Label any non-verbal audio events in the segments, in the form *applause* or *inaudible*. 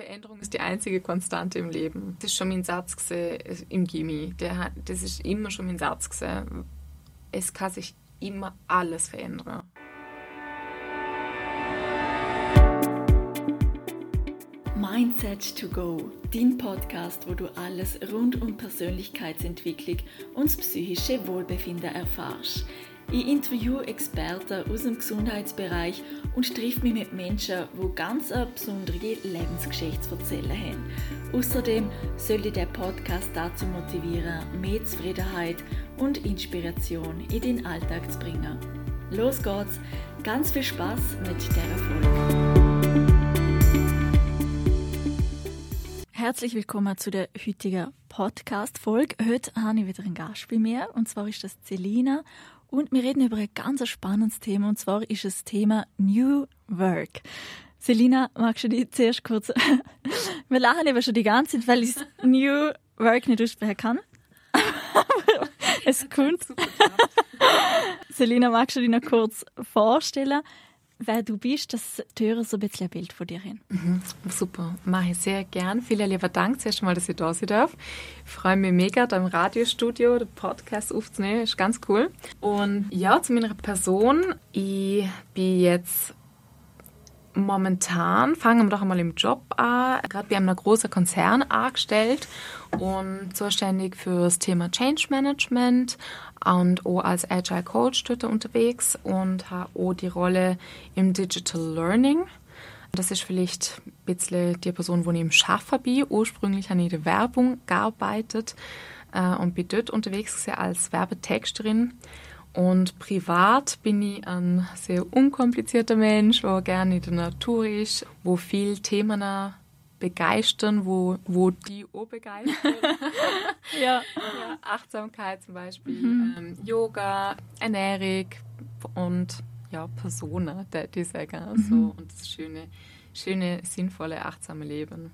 Veränderung ist die einzige Konstante im Leben. Das ist schon mein Satz gewesen, im Gimmi. Das ist immer schon mein Satz. Es kann sich immer alles verändern. Mindset to Go, dein Podcast, wo du alles rund um Persönlichkeitsentwicklung und psychische Wohlbefinden erfährst. Ich interviewe Experten aus dem Gesundheitsbereich und treffe mich mit Menschen, die ganz eine besondere Lebensgeschichte zu erzählen haben. Außerdem soll dich der Podcast dazu motivieren, mehr Zufriedenheit und Inspiration in den Alltag zu bringen. Los geht's! Ganz viel Spaß mit der Folge! Herzlich willkommen zu der heutigen Podcast-Folge. Heute habe ich wieder einen Gast bei mir und zwar ist das Celina und wir reden über ein ganz spannendes Thema und zwar ist das Thema New Work. Selina, magst du dich zuerst kurz... *laughs* wir lachen eben schon die ganze Zeit, weil ich New Work nicht aussprechen kann. *laughs* es kommt. *laughs* Selina, magst du dich noch kurz vorstellen? Wer du bist, dass die Hörer so ein bisschen ein Bild von dir haben. Mhm, super, mache ich sehr gern. Vielen lieben Dank zuerst mal, dass ich da sein darf. Ich freue mich mega, da im Radiostudio den Podcast aufzunehmen. Ist ganz cool. Und ja, zu meiner Person. Ich bin jetzt momentan, fangen wir doch einmal im Job an, gerade bei einem großen Konzern angestellt und zuständig für das Thema Change Management und auch als Agile Coach dort unterwegs und habe auch die Rolle im Digital Learning. Das ist vielleicht ein bisschen die Person, wo ich im Schaffen bin. Ursprünglich habe ich in der Werbung gearbeitet äh, und bin dort unterwegs als Werbetexterin. Und privat bin ich ein sehr unkomplizierter Mensch, der gerne in der Natur ist, wo viel Themen begeistern, wo, wo die auch begeistern. *laughs* ja. ja. Achtsamkeit zum Beispiel, mhm. ähm, Yoga, Ernährung und ja, Personen, die sagen. Mhm. So, und das schöne, schöne, sinnvolle, achtsame Leben.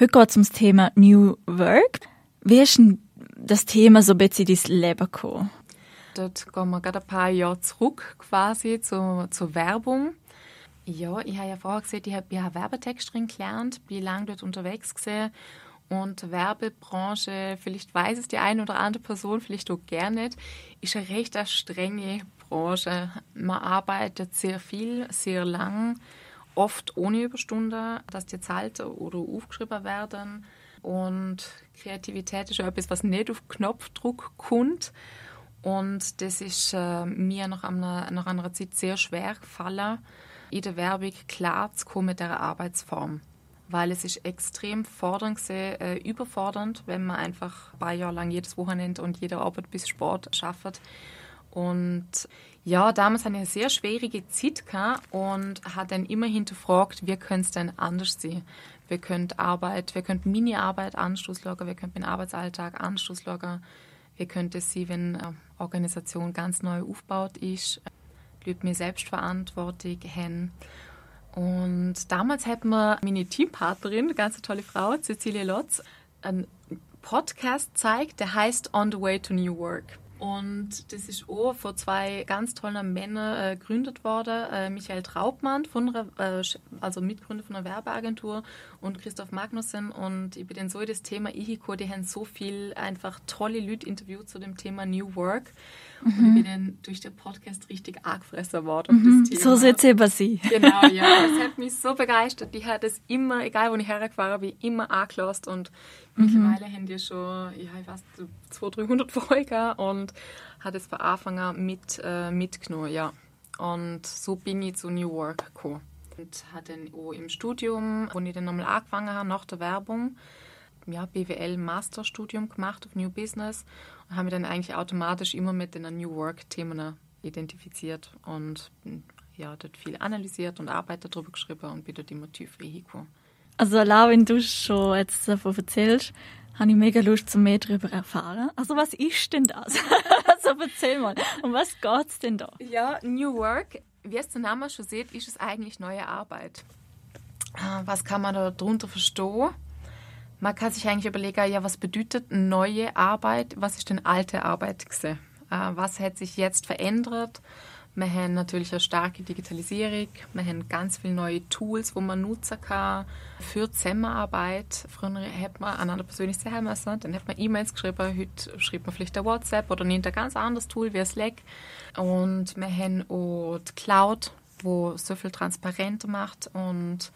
Heute geht es ums Thema New Work. Wie ist denn das Thema so ein bisschen in dein Leben gekommen? Dort gehen wir gerade ein paar Jahre zurück quasi zur, zur Werbung. Ja, ich habe ja vorher gesagt, ich habe ja Werbetexterin gelernt, bin lange dort unterwegs gesehen und Werbebranche, vielleicht weiß es die eine oder andere Person, vielleicht auch gerne nicht, ist eine recht strenge Branche. Man arbeitet sehr viel, sehr lang, oft ohne Überstunden, dass die zahlt oder aufgeschrieben werden. Und Kreativität ist etwas, was nicht auf Knopfdruck kommt. Und das ist äh, mir nach einer, nach einer Zeit sehr schwer gefallen in der Werbung klar zu kommen mit dieser Arbeitsform. Weil es ist extrem fordernd, äh, überfordernd, wenn man einfach ein paar Jahre lang jedes Wochenende und jede Arbeit bis Sport schafft. Und ja, damals hatte ich eine sehr schwierige Zeit und hat dann immer hinterfragt, wie könnte es denn anders sein? Wir können Arbeit, wir können Mini-Arbeit Anschluss legen, wir können den Arbeitsalltag Anschluss legen, wir könnten sie, wenn eine Organisation ganz neu aufgebaut ist, Leute mir Selbstverantwortung haben. Und damals hat mir meine Teampartnerin, eine ganz tolle Frau, Cecilia Lotz, einen Podcast gezeigt, der heißt On the Way to New Work. Und das ist auch von zwei ganz tollen Männern äh, gegründet worden. Äh, Michael Traubmann, von äh, also Mitgründer von einer Werbeagentur und Christoph Magnussen. Und ich bin dann so in das Thema IHICO, die haben so viel einfach tolle Leute interviewt zu dem Thema New Work. Und ich bin dann durch den Podcast richtig angefressen worden. Mhm. Das Thema. So sitzt ihr bei sie. Genau, ja. *laughs* Das hat mich so begeistert. Die hat es immer, egal wo ich hergefahren bin, immer angelost. Und mhm. mittlerweile haben die schon, ja, ich weiß, 200, 300 Folgen und hat es von Anfang an mit, äh, mitgenommen, ja. Und so bin ich zu New Work gekommen. Und habe dann auch im Studium, wo ich dann nochmal angefangen habe, nach der Werbung, ja, BWL Masterstudium gemacht auf New Business und habe mich dann eigentlich automatisch immer mit den New Work-Themen identifiziert und ja, dort viel analysiert und Arbeit darüber geschrieben und bin dort immer tiefer reingekommen. Also allein wenn du schon jetzt davon erzählst, habe ich mega Lust, zum mehr darüber erfahren. Also was ist denn das? *laughs* also erzähl mal, um was geht es denn da? Ja, New Work, wie es der Name schon sieht, ist es eigentlich neue Arbeit. Ah, was kann man da darunter verstehen? Man kann sich eigentlich überlegen, ja, was bedeutet neue Arbeit? Was ist denn alte Arbeit gewesen? Äh, was hat sich jetzt verändert? Wir haben natürlich eine starke Digitalisierung. Wir haben ganz viele neue Tools, die man nutzen kann für Zusammenarbeit. Früher hat man einander persönlich sehen müssen, dann hat man E-Mails geschrieben. Heute schreibt man vielleicht ein WhatsApp oder nimmt ein ganz anderes Tool wie Slack. Und wir haben auch die Cloud, wo so viel transparenter macht und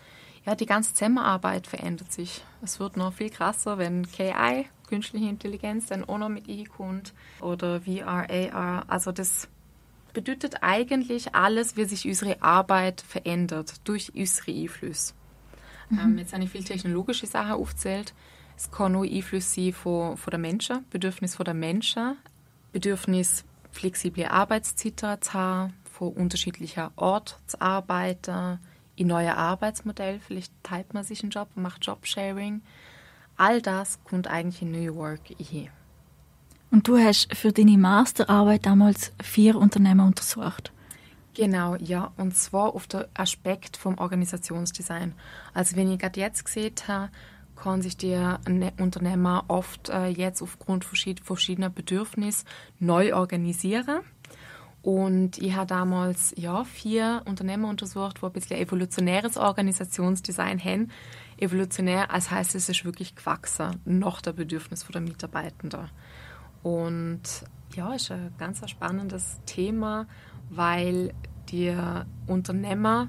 ja, die ganze Zusammenarbeit verändert sich. Es wird noch viel krasser, wenn KI, künstliche Intelligenz, dann auch noch mit kommt oder VR, AR. Also das bedeutet eigentlich alles, wie sich unsere Arbeit verändert durch unsere Einflüsse. Mhm. Ähm, jetzt habe ich viele technologische Sachen aufgezählt. Es kann auch Einfluss sein von, von der Menschen, Bedürfnis von der Menschen, Bedürfnis flexible Arbeitszeiten zu haben, von unterschiedlicher Ort zu arbeiten, in neue Arbeitsmodell, vielleicht teilt man sich einen Job und macht Jobsharing. All das kommt eigentlich in New York hier. Und du hast für deine Masterarbeit damals vier Unternehmen untersucht. Genau, ja. Und zwar auf den Aspekt vom Organisationsdesign. Also wenn ich gerade jetzt gesehen habe, kann sich der Unternehmer oft äh, jetzt aufgrund verschiedener Bedürfnisse neu organisieren. Und ich habe damals ja, vier Unternehmen untersucht, die ein bisschen evolutionäres Organisationsdesign haben. Evolutionär, als heißt es ist wirklich gewachsen, nach der Bedürfnis der Mitarbeitenden. Und ja, ist ein ganz spannendes Thema, weil die Unternehmer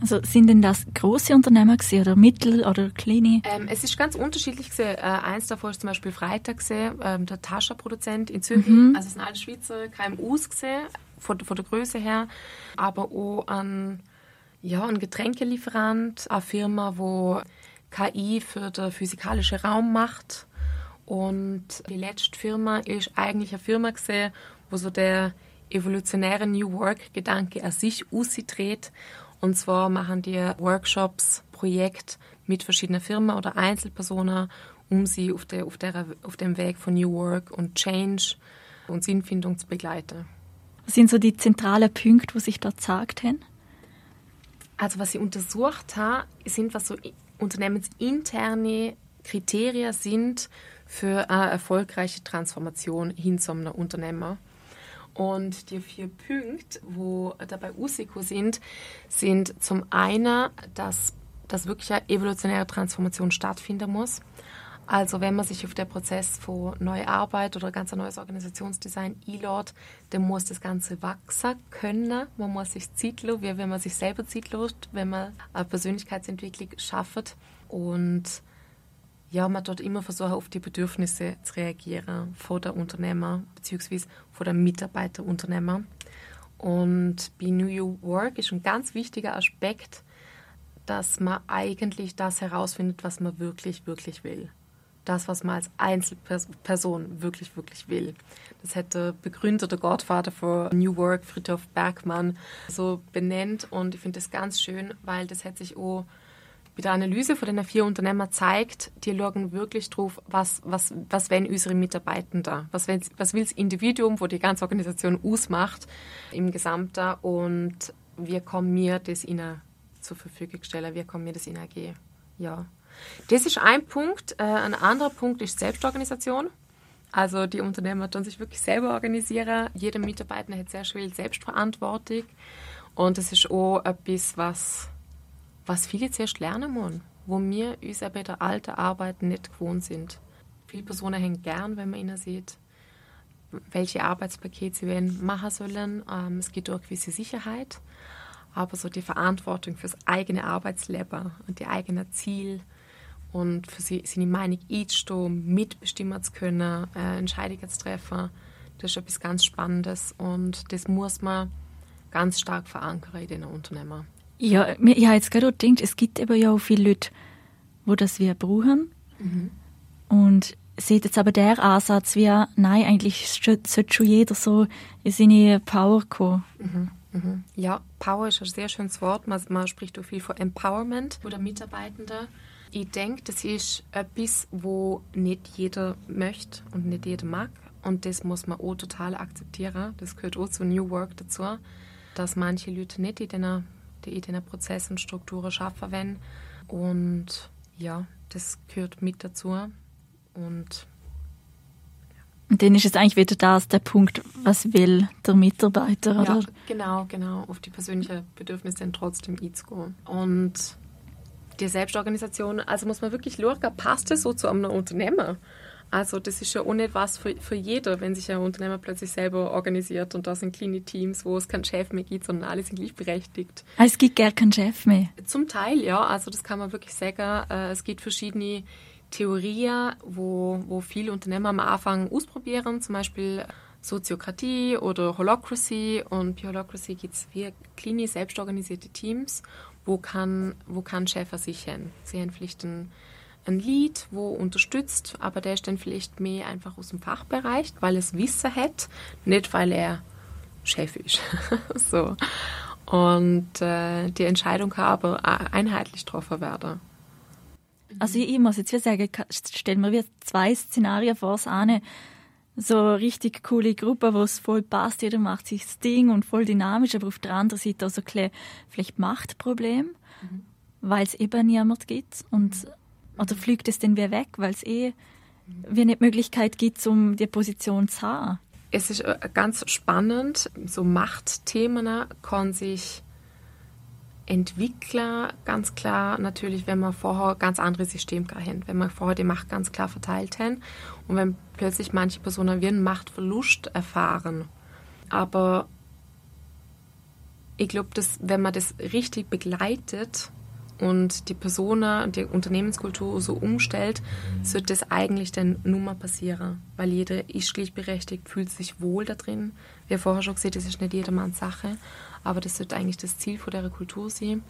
also sind denn das große Unternehmen gewesen, oder mittel oder kleine? Ähm, es ist ganz unterschiedlich gewesen. Äh, eins davon ist zum Beispiel Freitag gesehen, ähm, der Taschenproduzent in Zürich. Mhm. Also es sind alle Schweizer KMUs gesehen, von, von der Größe her, aber auch ein, ja, ein Getränkelieferant, eine Firma, wo KI für den physikalischen Raum macht und die letzte Firma ist eigentlich eine Firma gesehen, wo so der evolutionäre New Work-Gedanke an sich ausdreht. Und zwar machen die Workshops, Projekte mit verschiedenen Firmen oder Einzelpersonen, um sie auf, der, auf, der, auf dem Weg von New Work und Change und Sinnfindung zu begleiten. Was sind so die zentralen Punkte, die sich dort gesagt haben? Also was sie untersucht haben, sind, was so unternehmensinterne Kriterien sind für eine erfolgreiche Transformation hin zu einem Unternehmer. Und die vier Punkte, wo dabei Usiko sind, sind zum einen, dass, dass wirklich eine evolutionäre Transformation stattfinden muss. Also wenn man sich auf den Prozess von neuer Arbeit oder ganz ein neues Organisationsdesign einlädt, dann muss das Ganze wachsen können. Man muss sich lassen, wie wenn man sich selber Zeit lässt, wenn man eine Persönlichkeitsentwicklung schafft. Und ja, man dort immer versuchen, auf die Bedürfnisse zu reagieren von der Unternehmer bzw. von der Mitarbeiterunternehmer. Und bei New Work ist ein ganz wichtiger Aspekt, dass man eigentlich das herausfindet, was man wirklich, wirklich will das, was man als Einzelperson wirklich, wirklich will. Das hätte Begründer, der Gottvater von New Work, Friedhof Bergmann, so benennt. Und ich finde das ganz schön, weil das hat sich auch bei der Analyse von den vier Unternehmern zeigt, die schauen wirklich drauf, was, was, was wollen unsere Mitarbeitenden, was, will, was will das Individuum, wo die ganze Organisation ausmacht, im Gesamten und wie kommen wir das ihnen zur Verfügung stellen, wie kommen wir das ihnen geben. Ja. Das ist ein Punkt. Äh, ein anderer Punkt ist Selbstorganisation. Also die Unternehmer tun sich wirklich selber organisieren. Jeder Mitarbeiter hat sehr viel Selbstverantwortung. Und das ist auch etwas, was, was viele zuerst lernen müssen, wo wir uns bei der alten Arbeit nicht gewohnt sind. Viele Personen hängen gern, wenn man ihnen sieht, welche Arbeitspakete sie machen sollen. Ähm, es geht auch gewisse Sicherheit, aber so die Verantwortung fürs eigene Arbeitsleben und die eigenen Ziele und für sie, seine Meinung einzustehen, mitbestimmen zu können, äh, Entscheidungen zu treffen, das ist etwas ganz Spannendes und das muss man ganz stark verankern in den Unternehmen. Ja, ich habe jetzt gerade gedacht, es gibt eben ja auch viele Leute, die das wir brauchen. Mhm. Und sieht jetzt aber der Ansatz wie, nein, eigentlich sollte schon jeder so in seine Power kommen. Mhm. Mhm. Ja, Power ist ein sehr schönes Wort. Man, man spricht auch viel von Empowerment oder Mitarbeitende ich denke, das ist etwas, wo nicht jeder möchte und nicht jeder mag. Und das muss man auch total akzeptieren. Das gehört auch zu New Work dazu, dass manche Leute nicht in diesen, in diesen Prozessen und Strukturen schaffen wollen. Und ja, das gehört mit dazu. Und. Und dann ist es eigentlich wieder das, der Punkt, was will der Mitarbeiter, oder? Ja, genau, genau. Auf die persönlichen Bedürfnisse dann trotzdem einzugehen. Und die Selbstorganisation, also muss man wirklich schauen, passt das so zu einem Unternehmen? Also das ist ja auch nicht was für, für jeder, wenn sich ein Unternehmer plötzlich selber organisiert und da sind kleine Teams, wo es keinen Chef mehr gibt, sondern alle sind gleichberechtigt. Ah, es gibt gar keinen Chef mehr? Zum Teil, ja. Also das kann man wirklich sagen. Äh, es gibt verschiedene Theorien, wo, wo viele Unternehmer am Anfang ausprobieren, zum Beispiel Soziokratie oder Holocracy. Und bei Holocracy gibt es wie kleine, selbstorganisierte Teams, wo kann, wo kann Chef sich hin. Sie haben vielleicht einen ein Lied, wo unterstützt, aber der ist dann vielleicht mehr einfach aus dem Fachbereich, weil es Wissen hat, nicht weil er Chef ist. *laughs* so. Und äh, die Entscheidung kann aber einheitlich getroffen werden. Also ich muss jetzt sagen, stellen wir mir zwei Szenarien vor, eine so eine richtig coole Gruppe, wo es voll passt, jeder macht sich das Ding und voll dynamisch, aber auf der anderen Seite auch so ein vielleicht Machtproblem, mhm. weil es eben niemand gibt und oder fliegt es denn wieder weg, weil es eh wie nicht Möglichkeit gibt, um die Position zu haben? Es ist äh, ganz spannend, so Machtthemen kann sich entwickeln, ganz klar natürlich, wenn man vorher ganz andere Systeme haben, wenn man vorher die Macht ganz klar verteilt haben und wenn plötzlich manche Personen wie einen Machtverlust erfahren. Aber ich glaube, dass wenn man das richtig begleitet, und die Person, die Unternehmenskultur so umstellt, wird das eigentlich dann nur mal passieren. Weil jeder ist gleichberechtigt, fühlt sich wohl da drin. Wie vorher schon gesagt, das ist nicht jedermanns Sache, aber das wird eigentlich das Ziel von der Kultur sein.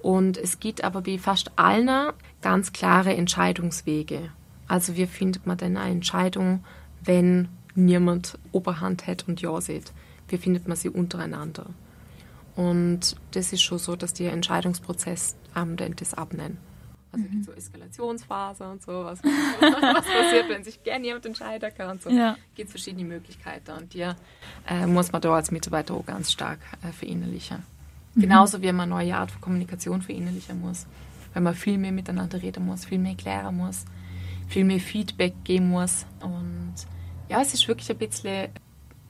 Und es gibt aber wie fast allen ganz klare Entscheidungswege. Also wie findet man denn eine Entscheidung, wenn niemand Oberhand hat und Ja sieht? Wie findet man sie untereinander? Und das ist schon so, dass der Entscheidungsprozess am das abnennen. Also mhm. so Eskalationsphase und so, was, *laughs* was passiert, wenn sich gerne jemand entscheiden kann. Und so ja. gibt es verschiedene Möglichkeiten und die äh, muss man da als Mitarbeiter auch ganz stark äh, verinnerlichen. Mhm. Genauso wie man eine neue Art von Kommunikation verinnerlichen muss. Weil man viel mehr miteinander reden muss, viel mehr klären muss, viel mehr Feedback geben muss. Und ja, es ist wirklich ein bisschen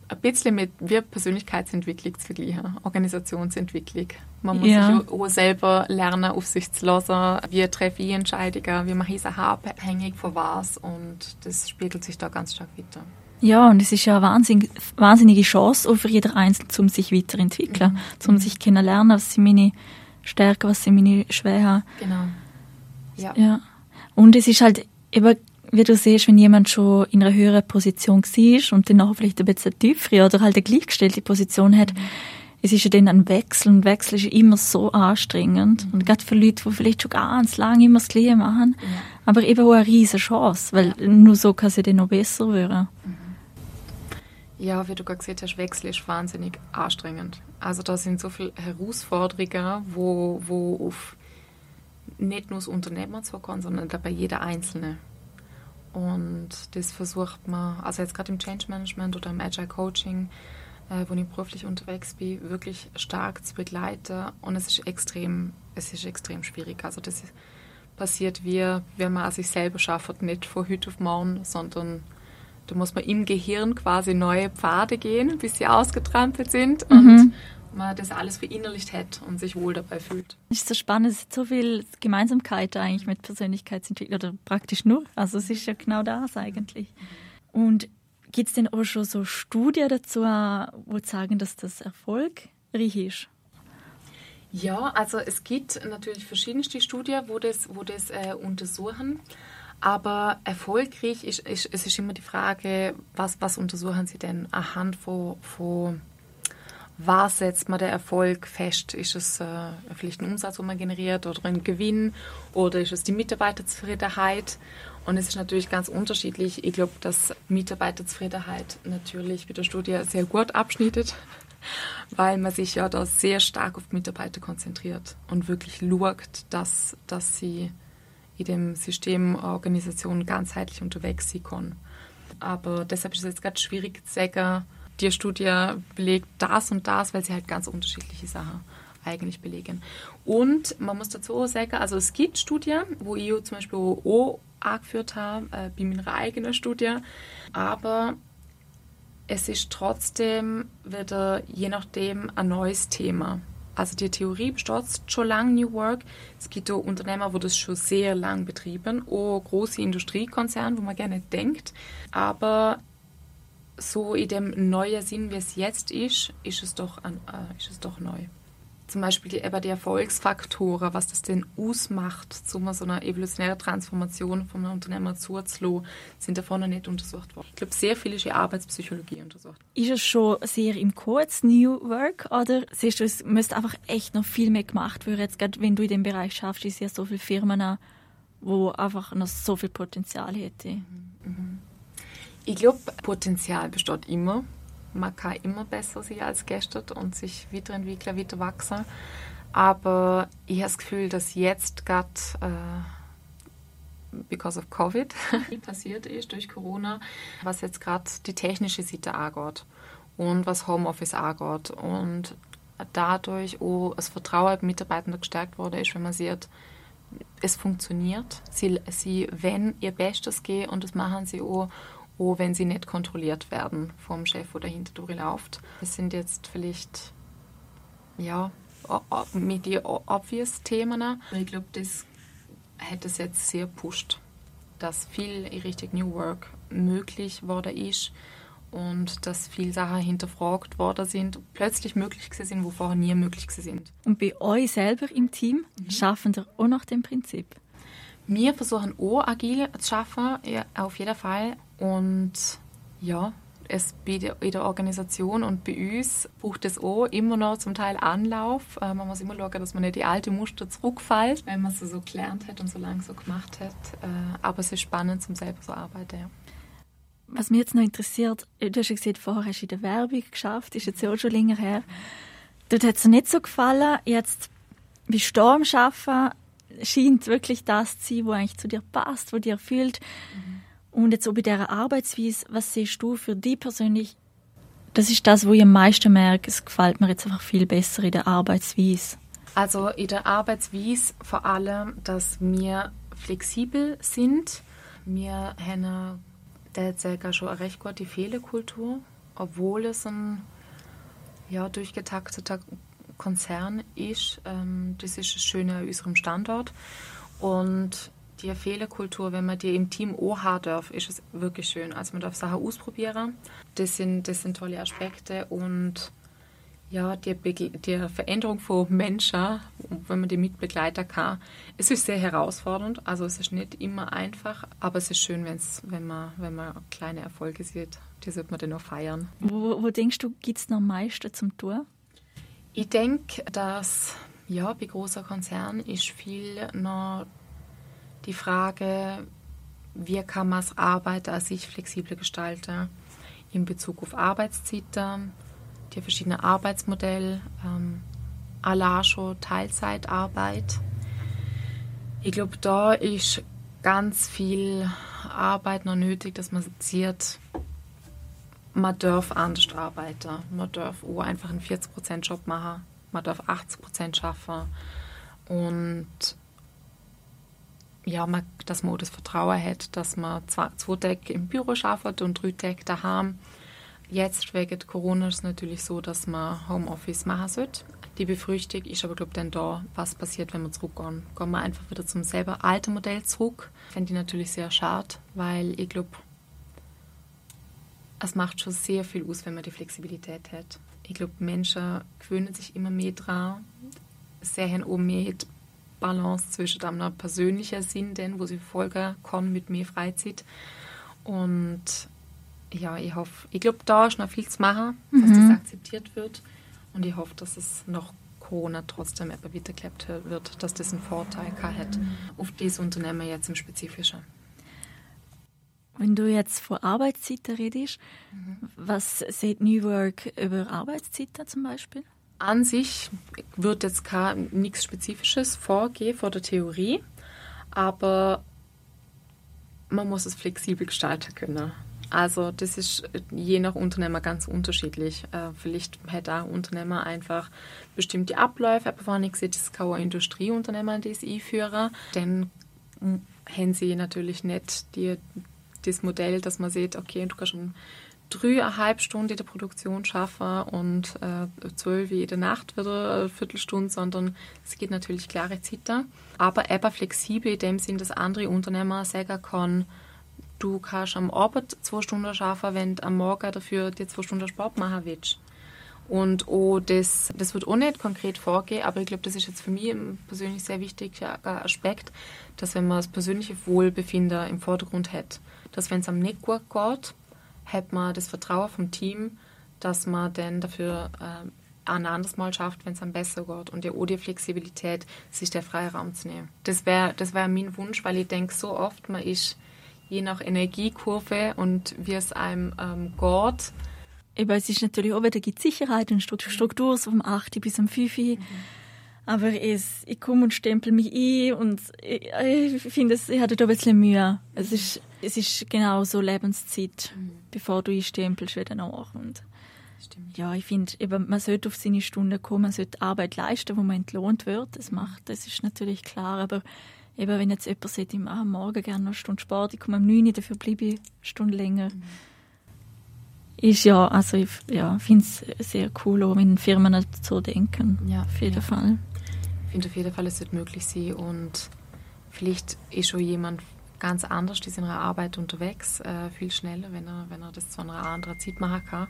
ein bisschen mit wie Persönlichkeitsentwicklung zu vergleichen, Organisationsentwicklung. Man muss ja. sich auch selber lernen, auf sich zu lassen, wie treffe ich Entscheidungen, wie mache ich Sachen abhängig von was und das spiegelt sich da ganz stark wieder. Ja, und es ist ja eine wahnsinnig, wahnsinnige Chance auch für jeder Einzelne, um sich weiterentwickeln, mhm. um mhm. sich kennenlernen, was sind meine Stärken, was sind meine Schwächen. Genau. Ja. ja. Und es ist halt eben wie du siehst, wenn jemand schon in einer höheren Position war und dann vielleicht ein bisschen tiefere oder halt eine gleichgestellte Position hat, mhm. es ist ja dann ein Wechsel und Wechsel ist immer so anstrengend. Mhm. Und gerade für Leute, die vielleicht schon ganz lange immer das Gleiche machen, ja. aber eben auch eine riesige Chance, weil ja. nur so kann sie dann noch besser werden. Mhm. Ja, wie du gerade gesagt hast, Wechsel ist wahnsinnig anstrengend. Also da sind so viele Herausforderungen, wo, wo auf nicht nur das Unternehmen kommen, sondern dabei jeder Einzelne. Und das versucht man, also jetzt gerade im Change Management oder im Agile Coaching, äh, wo ich beruflich unterwegs bin, wirklich stark zu begleiten. Und es ist extrem, es ist extrem schwierig. Also das passiert wie, wenn man sich selber schafft, nicht von heute auf morgen, sondern da muss man im Gehirn quasi neue Pfade gehen, bis sie ausgetrampelt sind. Mhm. Und man das alles verinnerlicht hat und sich wohl dabei fühlt. Es ist so spannend, es ist so viel Gemeinsamkeit eigentlich mit Persönlichkeitsentwicklung oder praktisch nur. Also es ist ja genau das eigentlich. Und gibt es denn auch schon so Studien dazu, wo sagen, dass das erfolgreich ist? Ja, also es gibt natürlich verschiedenste Studien, wo das, wo das äh, untersuchen. Aber erfolgreich ist, ist, es ist immer die Frage, was, was untersuchen Sie denn anhand von, von was setzt man der Erfolg fest? Ist es äh, vielleicht ein Umsatz, den man generiert oder ein Gewinn oder ist es die Mitarbeiterzufriedenheit? Und es ist natürlich ganz unterschiedlich. Ich glaube, dass Mitarbeiterzufriedenheit natürlich mit der Studie sehr gut abschneidet, *laughs* weil man sich ja da sehr stark auf Mitarbeiter konzentriert und wirklich schaut, dass, dass sie in dem System Organisation ganzheitlich unterwegs können. Aber deshalb ist es jetzt gerade schwierig zu sagen, die Studie belegt das und das, weil sie halt ganz unterschiedliche Sachen eigentlich belegen. Und man muss dazu auch sagen, also es gibt Studien, wo ich zum Beispiel auch angeführt habe, äh, bei meiner eigenen Studie, aber es ist trotzdem wieder je nachdem ein neues Thema. Also die Theorie besteht schon lange New Work. Es gibt auch Unternehmer, wo das schon sehr lang betrieben, auch große Industriekonzerne, wo man gerne denkt. Aber so in dem neuen Sinn, wie es jetzt ist, ist es doch, an, äh, ist es doch neu zum Beispiel eben die Erfolgsfaktoren, was das denn ausmacht, zu so einer evolutionären Transformation von einem Unternehmer zuzulassen, sind davon noch nicht untersucht worden. Ich glaube, sehr viel ist in Arbeitspsychologie untersucht. Ist es schon sehr im Kurz New Work oder siehst du, es müsste einfach echt noch viel mehr gemacht werden, jetzt gerade wenn du in dem Bereich schaffst, ist ja so viele Firmen, wo einfach noch so viel Potenzial hätte. Mhm. mhm. Ich glaube, Potenzial besteht immer man kann immer besser sein als gestern und sich weiterentwickeln, weiter wachsen. Aber ich habe das Gefühl, dass jetzt gerade, äh, because of Covid, *laughs* passiert ist durch Corona, was jetzt gerade die technische Seite angeht und was Homeoffice angeht und dadurch auch das Vertrauen der Mitarbeiter gestärkt wurde, ist, wenn man sieht, es funktioniert. Sie, sie wenn ihr Bestes gehen und das machen sie auch auch wenn sie nicht kontrolliert werden vom Chef oder hinter durchläuft. Das sind jetzt vielleicht ja mit die obvious Themen. Ich glaube, das hat es jetzt sehr pusht, dass viel in Richtung New Work möglich worden ist und dass viele Sachen hinterfragt worden sind, plötzlich möglich sind, wo vorher nie möglich sind. Und bei euch selber im Team mhm. schaffen ihr auch nach dem Prinzip? Wir versuchen auch agil zu schaffen, ja, auf jeden Fall. Und ja, es bei der, in der Organisation und bei uns braucht es auch immer noch zum Teil Anlauf. Äh, man muss immer schauen, dass man nicht die alten Muster zurückfällt, wenn man es so gelernt hat und so lange so gemacht hat. Äh, aber es ist spannend, zum selber so arbeiten. Ja. Was mich jetzt noch interessiert, du hast ja gesagt, vorher hast du in der Werbung geschafft, ist jetzt auch schon länger her. Dort hat es dir nicht so gefallen. Jetzt bist du am Arbeiten, scheint wirklich das zu sein, was eigentlich zu dir passt, was dir erfüllt. Mhm und jetzt auch bei dieser Arbeitsweise, was siehst du für dich persönlich? Das ist das, wo ich am meisten merke, es gefällt mir jetzt einfach viel besser in der Arbeitsweise. Also in der Arbeitsweise vor allem, dass wir flexibel sind. Wir haben derzeit schon eine recht gute Fehlerkultur, obwohl es ein ja, durchgetakteter Konzern ist. Ähm, das ist das Schöne an unserem Standort. Und die Fehlerkultur, wenn man die im Team haben darf, ist es wirklich schön. Also man darf Sachen ausprobieren. Das sind, das sind tolle Aspekte und ja, die, die Veränderung von Menschen, wenn man die mitbegleiten kann, es ist sehr herausfordernd. Also es ist nicht immer einfach, aber es ist schön, wenn's, wenn, man, wenn man kleine Erfolge sieht. Die sollte man dann auch feiern. Wo, wo denkst du, gibt es noch am meisten zum Tor? Ich denke, dass ja, bei großen Konzernen ist viel noch die Frage, wie kann man das Arbeiten an sich flexibler gestalten in Bezug auf Arbeitszeiten, die verschiedenen Arbeitsmodelle, ähm, Alascho, Teilzeitarbeit. Ich glaube, da ist ganz viel Arbeit noch nötig, dass man sieht, man darf anders arbeiten. Man darf auch einfach einen 40% Job machen. Man darf 80% schaffen. Und ja, man, dass man das Vertrauen hat, dass man zwei, zwei Tage im Büro arbeitet und drei Tage daheim. Jetzt wegen Corona ist es natürlich so, dass man Homeoffice machen sollte. Die Befürchtung ist aber, glaube ich, dann da, was passiert, wenn wir zurückgehen. Gehen wir einfach wieder zum selber alten Modell zurück. Fände ich natürlich sehr schade, weil ich glaube, es macht schon sehr viel aus, wenn man die Flexibilität hat. Ich glaube, Menschen gewöhnen sich immer mehr dran, sehen auch mehr Balance zwischen einem persönlichen Sinn, denn, wo sie folgen kann mit mehr Freizeit. Und ja, ich hoffe, ich glaube, da ist noch viel zu machen, dass mhm. das akzeptiert wird. Und ich hoffe, dass es nach Corona trotzdem etwas weitergeklebt wird, dass das einen Vorteil hat auf dieses Unternehmen jetzt im Spezifischen. Wenn du jetzt von Arbeitszeiten redest, mhm. was sieht New Work über Arbeitszeiten zum Beispiel? an sich wird jetzt nichts Spezifisches vorgehen vor der Theorie, aber man muss es flexibel gestalten können. Also das ist je nach Unternehmer ganz unterschiedlich. Äh, vielleicht hat ein Unternehmer einfach bestimmte Abläufe, aber wenn ich sehe, das kann ein Industrieunternehmer das einführen, dann haben sie natürlich nicht die, das Modell, dass man sieht, okay, du kannst um dreieinhalb Stunden in der Produktion arbeiten und äh, zwölf der Nacht wieder eine Viertelstunde, sondern es gibt natürlich klare Zeiten. Aber eben flexibel in dem Sinn, dass andere Unternehmer sagen können, du kannst am Abend zwei Stunden arbeiten, wenn du am Morgen dafür die zwei Stunden Sport machen willst. Und auch das, das wird auch nicht konkret vorgehen, aber ich glaube, das ist jetzt für mich persönlich sehr wichtiger Aspekt, dass wenn man das persönliche Wohlbefinden im Vordergrund hat, dass wenn es nicht gut geht, hat man das Vertrauen vom Team, dass man dann dafür äh, ein anderes Mal schafft, wenn es einem besser geht. Und ja auch die Flexibilität, sich der Freiraum zu nehmen. Das wäre das wär mein Wunsch, weil ich denke, so oft man ist je nach Energiekurve und wie es einem ähm, geht, eben, es ist natürlich auch wieder gibt Sicherheit und Struktur so vom 8 bis um 5 mhm. Aber es, ich komme und stempel mich ein und ich, ich finde, ich hatte da ein bisschen Mühe. Es ist, es ist genau so Lebenszeit, mhm. bevor du einstempelst, wieder nach. Und Stimmt. ja, ich finde, eben, man sollte auf seine Stunden kommen, man sollte Arbeit leisten, wo man entlohnt wird. Das macht, das ist natürlich klar, aber eben, wenn jetzt jemand sagt, ich mache morgen gerne noch eine Stunde Sport, ich komme am 9 Uhr, dafür bleibe ich eine Stunde länger. Mhm ist ja, also ich ja, finde es sehr cool, auch wenn Firmen so denken. Ja, auf jeden ja. Fall. Ich finde auf jeden Fall, es wird möglich sein und vielleicht ist schon jemand ganz anders in seiner Arbeit unterwegs, äh, viel schneller, wenn er, wenn er das zu einer anderen Zeit machen kann.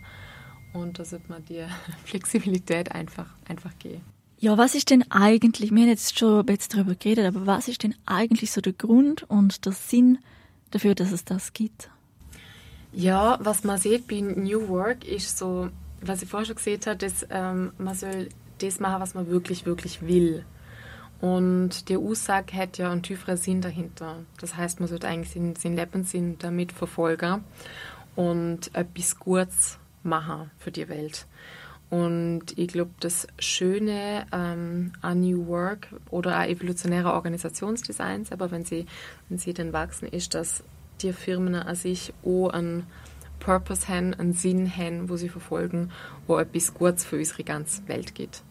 Und da sollte man die *laughs* Flexibilität einfach, einfach gehen. Ja, was ist denn eigentlich, wir haben jetzt schon ein bisschen darüber geredet, aber was ist denn eigentlich so der Grund und der Sinn dafür, dass es das gibt? Ja, was man sieht bei New Work ist so, was ich vorher schon gesehen habe, dass ähm, man soll das machen, was man wirklich, wirklich will. Und die Aussage hat ja einen tieferen Sinn dahinter. Das heißt, man sollte eigentlich seinen Lebenssinn damit verfolgen und etwas Gutes machen für die Welt. Und ich glaube, das Schöne ähm, an New Work oder auch evolutionärer Organisationsdesigns, aber wenn sie, wenn sie dann wachsen, ist, dass die Firmen an sich auch einen Purpose haben, einen Sinn haben, wo sie verfolgen, wo etwas Gutes für unsere ganze Welt geht.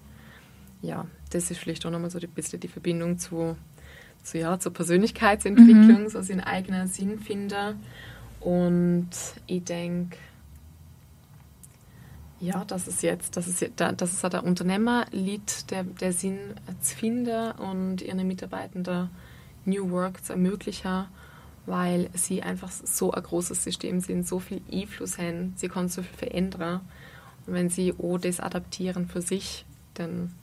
Ja, das ist vielleicht auch nochmal so ein bisschen die Verbindung zu, zu ja, zur Persönlichkeitsentwicklung, mhm. so seinen eigenen Sinn finden. Und ich denke, ja, dass es jetzt, dass es, dass es der Unternehmer liegt, der, der Sinn zu finden und ihren Mitarbeitenden New Work zu ermöglichen weil sie einfach so ein großes System sind, so viel Einfluss haben, sie können so viel verändern. Und wenn sie auch das adaptieren für sich, dann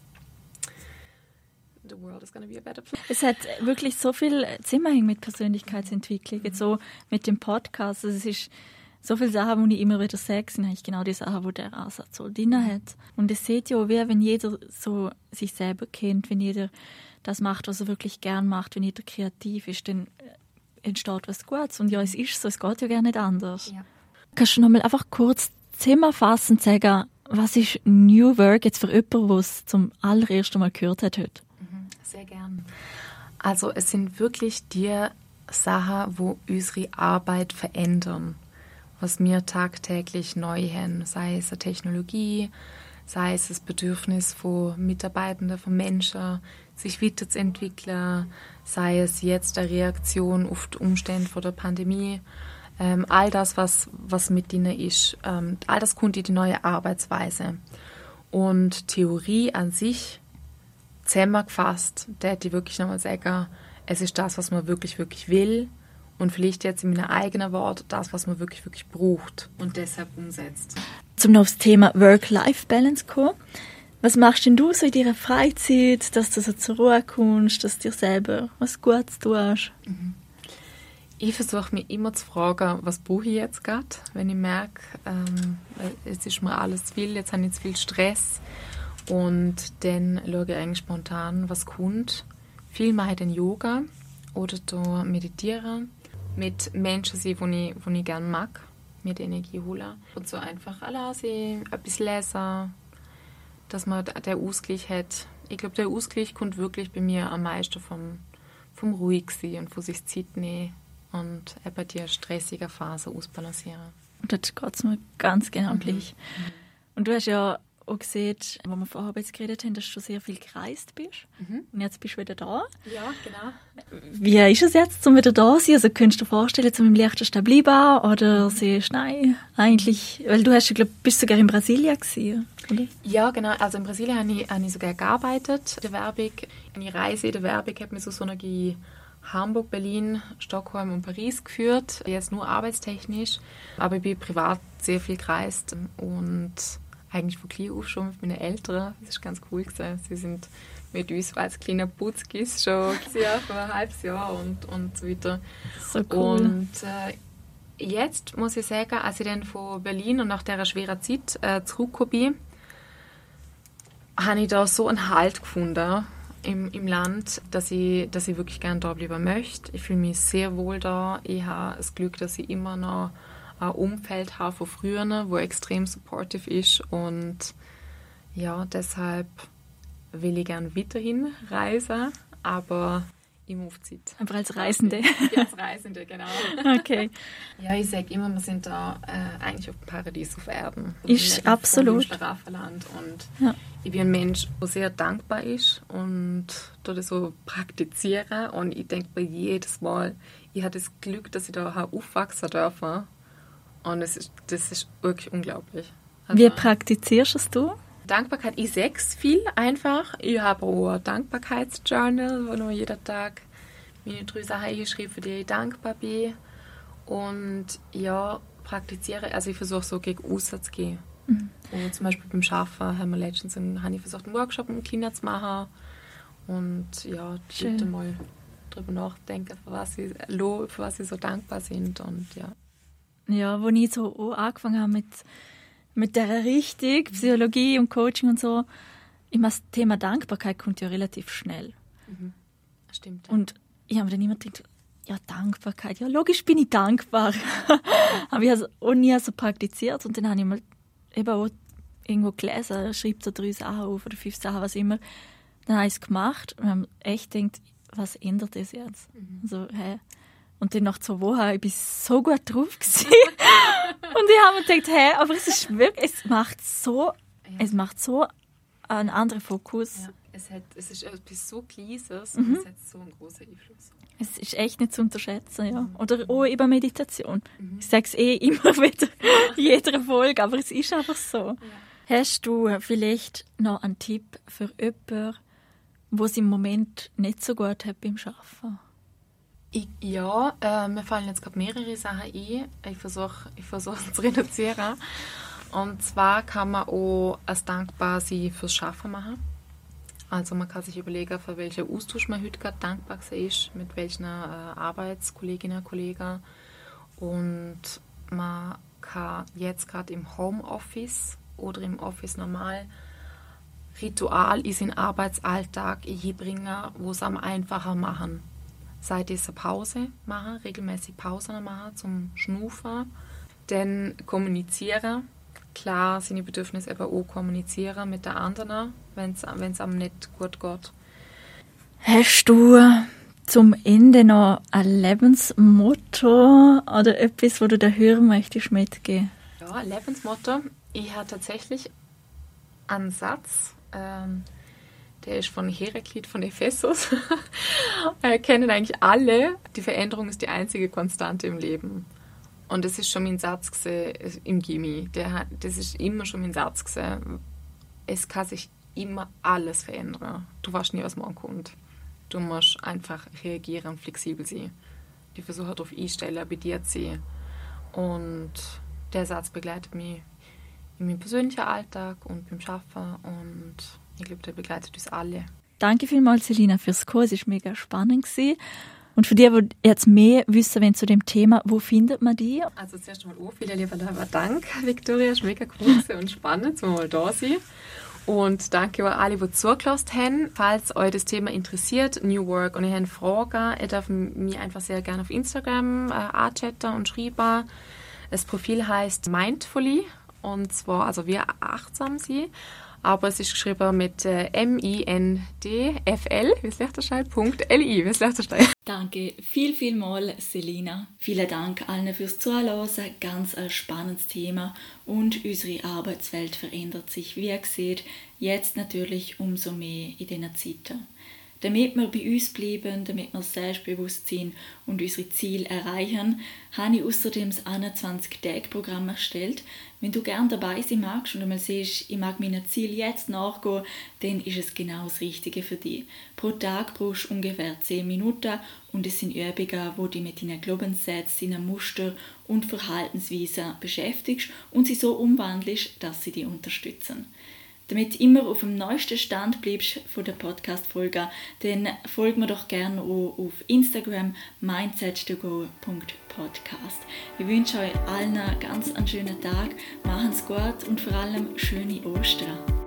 the world is gonna be a better place. Es hat wirklich so viel Zusammenhang mit Persönlichkeitsentwicklung, jetzt so mit dem Podcast. Also es ist so viele Sachen, die ich immer wieder sage, sind eigentlich genau die Sachen, wo der Ansatz so drin hat. Und es sieht ja auch, wie, wenn jeder so sich selber kennt, wenn jeder das macht, was er wirklich gern macht, wenn jeder kreativ ist, dann entsteht was Gutes. Und ja, es ist so, es geht ja gar nicht anders. Ja. Kannst du noch mal einfach kurz zusammenfassend sagen, was ist New Work jetzt für jemanden, der es zum allerersten Mal gehört hat heute? Sehr gern. Also es sind wirklich die Sachen, wo unsere Arbeit verändern, was wir tagtäglich neu haben, sei es eine Technologie, sei es das Bedürfnis von Mitarbeitenden, von Menschen, sich weiterzuentwickeln, sei es jetzt eine Reaktion auf die Umstände von der Pandemie, ähm, all das, was, was mit ihnen ist, ähm, all das kommt in die neue Arbeitsweise. Und Theorie an sich, zusammengefasst, da hätte ich wirklich nochmal sagen, es ist das, was man wirklich, wirklich will und vielleicht jetzt in meinem eigenen Wort das, was man wirklich, wirklich braucht und deshalb umsetzt. Zum noch aufs Thema Work-Life-Balance kommen. Was machst denn du so in deiner Freizeit, dass du so zur Ruhe kommst, dass du dir selber was Gutes tust? Mhm. Ich versuche mich immer zu fragen, was brauche ich jetzt gerade, wenn ich merke, ähm, es ist mir alles zu viel, jetzt habe ich zu viel Stress. Und dann schaue ich eigentlich spontan, was kommt. Viel mache ich dann Yoga oder da meditieren mit Menschen, die ich, die ich gerne mag, die Energie holen. Und so einfach allein sein, etwas lesen, dass man der Ausgleich hat. Ich glaube, der Ausgleich kommt wirklich bei mir am meisten vom, vom ruhig sein und von sich Zeit nehmen und eben die stressige Phase ausbalancieren. Und das geht mir ganz genau gleich. Mhm. Und du hast ja auch gesehen, wo wir vorher jetzt geredet haben, dass du sehr viel gereist bist. Mhm. Und jetzt bist du wieder da. Ja, genau. Wie ist es jetzt, zum wieder da zu sein? Also könntest du dir vorstellen, zum im Liechtenstein bleiben oder siehst du, nein, eigentlich, weil du hast, glaube bist sogar in Brasilien gewesen, oder? Ja, genau. Also in Brasilien habe ich, habe ich sogar gearbeitet, in der Werbung. Eine Reise in der Werbung hat mir so so eine Hamburg, Berlin, Stockholm und Paris geführt. Jetzt nur arbeitstechnisch, aber ich bin privat sehr viel gereist und eigentlich von klein auf schon mit meinen Eltern. Das ist ganz cool gewesen. Sie sind mit uns als kleiner Putzkis schon *laughs* ja, vor ein halbes Jahr und, und so weiter. So cool. Und äh, jetzt muss ich sagen, als ich dann von Berlin und nach dieser schweren Zeit äh, zurückgekommen bin, habe ich da so einen Halt gefunden im, im Land, dass ich, dass ich wirklich gerne da bleiben möchte. Ich fühle mich sehr wohl da. Ich habe das Glück, dass ich immer noch ein Umfeld habe von früher, wo extrem supportive ist und ja, deshalb will ich gerne weiterhin reisen, aber im Aufzeit. Aber als Reisende? Ja, als Reisende, genau. *laughs* Okay. Ja, ich sage immer, wir sind da äh, eigentlich auf dem Paradies auf Erden. Ist absolut. Und ja. ich bin ein Mensch, der sehr dankbar ist und das so praktiziere und ich denke mir jedes Mal, ich habe das Glück, dass ich da aufwachsen darf und es ist, das ist wirklich unglaublich. Also, Wie praktizierst es du? Dankbarkeit, ich sehe viel einfach. Ich habe auch ein Dankbarkeitsjournal, wo ich jeden Tag meine drei Sachen eingeschrieben, für die ich dankbar bin. Und ja, praktiziere, also ich versuche so gegen außen zu gehen. Mhm. Und zum Beispiel beim Schaffen haben wir letztens einen, habe ich versucht, einen Workshop mit Kindern zu machen. Und ja, bitte mal darüber nachdenken, für was, sie, für was sie so dankbar sind. Und ja. Ja, wo ich so angefangen habe mit mit der Richtung, Psychologie und Coaching und so, immer das Thema Dankbarkeit kommt ja relativ schnell. Mhm. Stimmt. Und ich habe dann immer gedacht, ja, Dankbarkeit, ja, logisch bin ich dankbar. *laughs* habe ich also auch nie so praktiziert und dann habe ich mal eben auch irgendwo gelesen, schreibt so drei Sachen auf oder fünf Sachen, was immer. Dann habe ich es gemacht und habe echt gedacht, was ändert das jetzt? Mhm. Also, hey. Und dann nach zwei Wochen, ich bin so gut drauf gewesen. *laughs* Und ich habe mir gedacht, hey, aber es ist wirklich, es macht so, ja. es macht so einen anderen Fokus. Ja, es, hat, es ist etwas so Kleines und mhm. es hat so einen großen Einfluss. Es ist echt nicht zu unterschätzen, ja. Mhm. Oder auch über Meditation. Mhm. Ich sage es eh immer *laughs* wieder in jeder Folge, aber es ist einfach so. Ja. Hast du vielleicht noch einen Tipp für jemanden, wo es im Moment nicht so gut hat beim Arbeiten? Ich, ja, äh, mir fallen jetzt gerade mehrere Sachen ein. Ich versuche ich versuch *laughs* zu reduzieren. Und zwar kann man auch als dankbar sie fürs Schaffen machen. Also man kann sich überlegen, für welchen Austausch man heute gerade dankbar ist, mit welchen äh, Arbeitskolleginnen und Kollegen. Und man kann jetzt gerade im Homeoffice oder im Office normal Ritual in seinen Arbeitsalltag bringen, wo es am einfacher machen seit dieser Pause machen, regelmäßig Pausen machen zum Schnufen, dann kommunizieren, klar seine Bedürfnisse eben auch kommunizieren mit der anderen, wenn es einem nicht gut geht. Hast du zum Ende noch ein Lebensmotto oder etwas, wo du da hören möchtest mitgeben? Ja, ein Lebensmotto. Ich habe tatsächlich einen Satz, ähm, der ist von Heraklit von Ephesus. *laughs* er kennen eigentlich alle. Die Veränderung ist die einzige Konstante im Leben. Und das ist schon mein Satz gewesen, im Gimmi. Das ist immer schon mein Satz gewesen. Es kann sich immer alles verändern. Du weißt nie, was morgen kommt. Du musst einfach reagieren und flexibel sein. Die Versuche darauf einstellen, bei sein. Und der Satz begleitet mich in meinem persönlichen Alltag und beim Arbeiten und ich glaube, der begleitet uns alle. Danke vielmals, Selina, fürs Kurs. Es war mega spannend. Gewesen. Und für die, die jetzt mehr wissen wollen zu dem Thema, wo findet man die? Also zuerst einmal auch vielen lieben Dank, Victoria. Es ist mega cool und spannend, dass wir mal da sind. Und danke an alle, die zugelassen haben. Falls euch das Thema interessiert, New Work, und ihr habt Fragen, ihr dürft mich einfach sehr gerne auf Instagram äh, anchatten und schreiben. Das Profil heißt Mindfully. Und zwar, also wir achtsam sie aber es ist geschrieben mit äh, M-I-N-D-F-L, wie es Liechtenstein, Punkt L-I, wie es Liechtenstein. Danke viel, viel mal, Selina. Vielen Dank allen fürs Zuhören. Ganz ein spannendes Thema und unsere Arbeitswelt verändert sich, wie ihr seht, jetzt natürlich umso mehr in diesen Zeiten. Damit wir bei uns bleiben, damit wir selbstbewusst sind und unsere Ziele erreichen, habe ich außerdem das 21-Tag-Programm erstellt. Wenn du gerne dabei sein magst und einmal siehst, ich mag meinen Ziel jetzt nachgehen, dann ist es genau das Richtige für dich. Pro Tag brauchst du ungefähr 10 Minuten und es sind Übungen, wo du mit deinen Glaubenssätzen, deinen Muster und Verhaltensweisen beschäftigst und sie so umwandelst, dass sie dich unterstützen. Damit du immer auf dem neuesten Stand bleibst von der Podcast-Folge, dann folg mir doch gerne auch auf Instagram mindset2go.podcast. Ich wünsche euch allen einen ganz schönen Tag, machen's gut und vor allem schöne Ostern.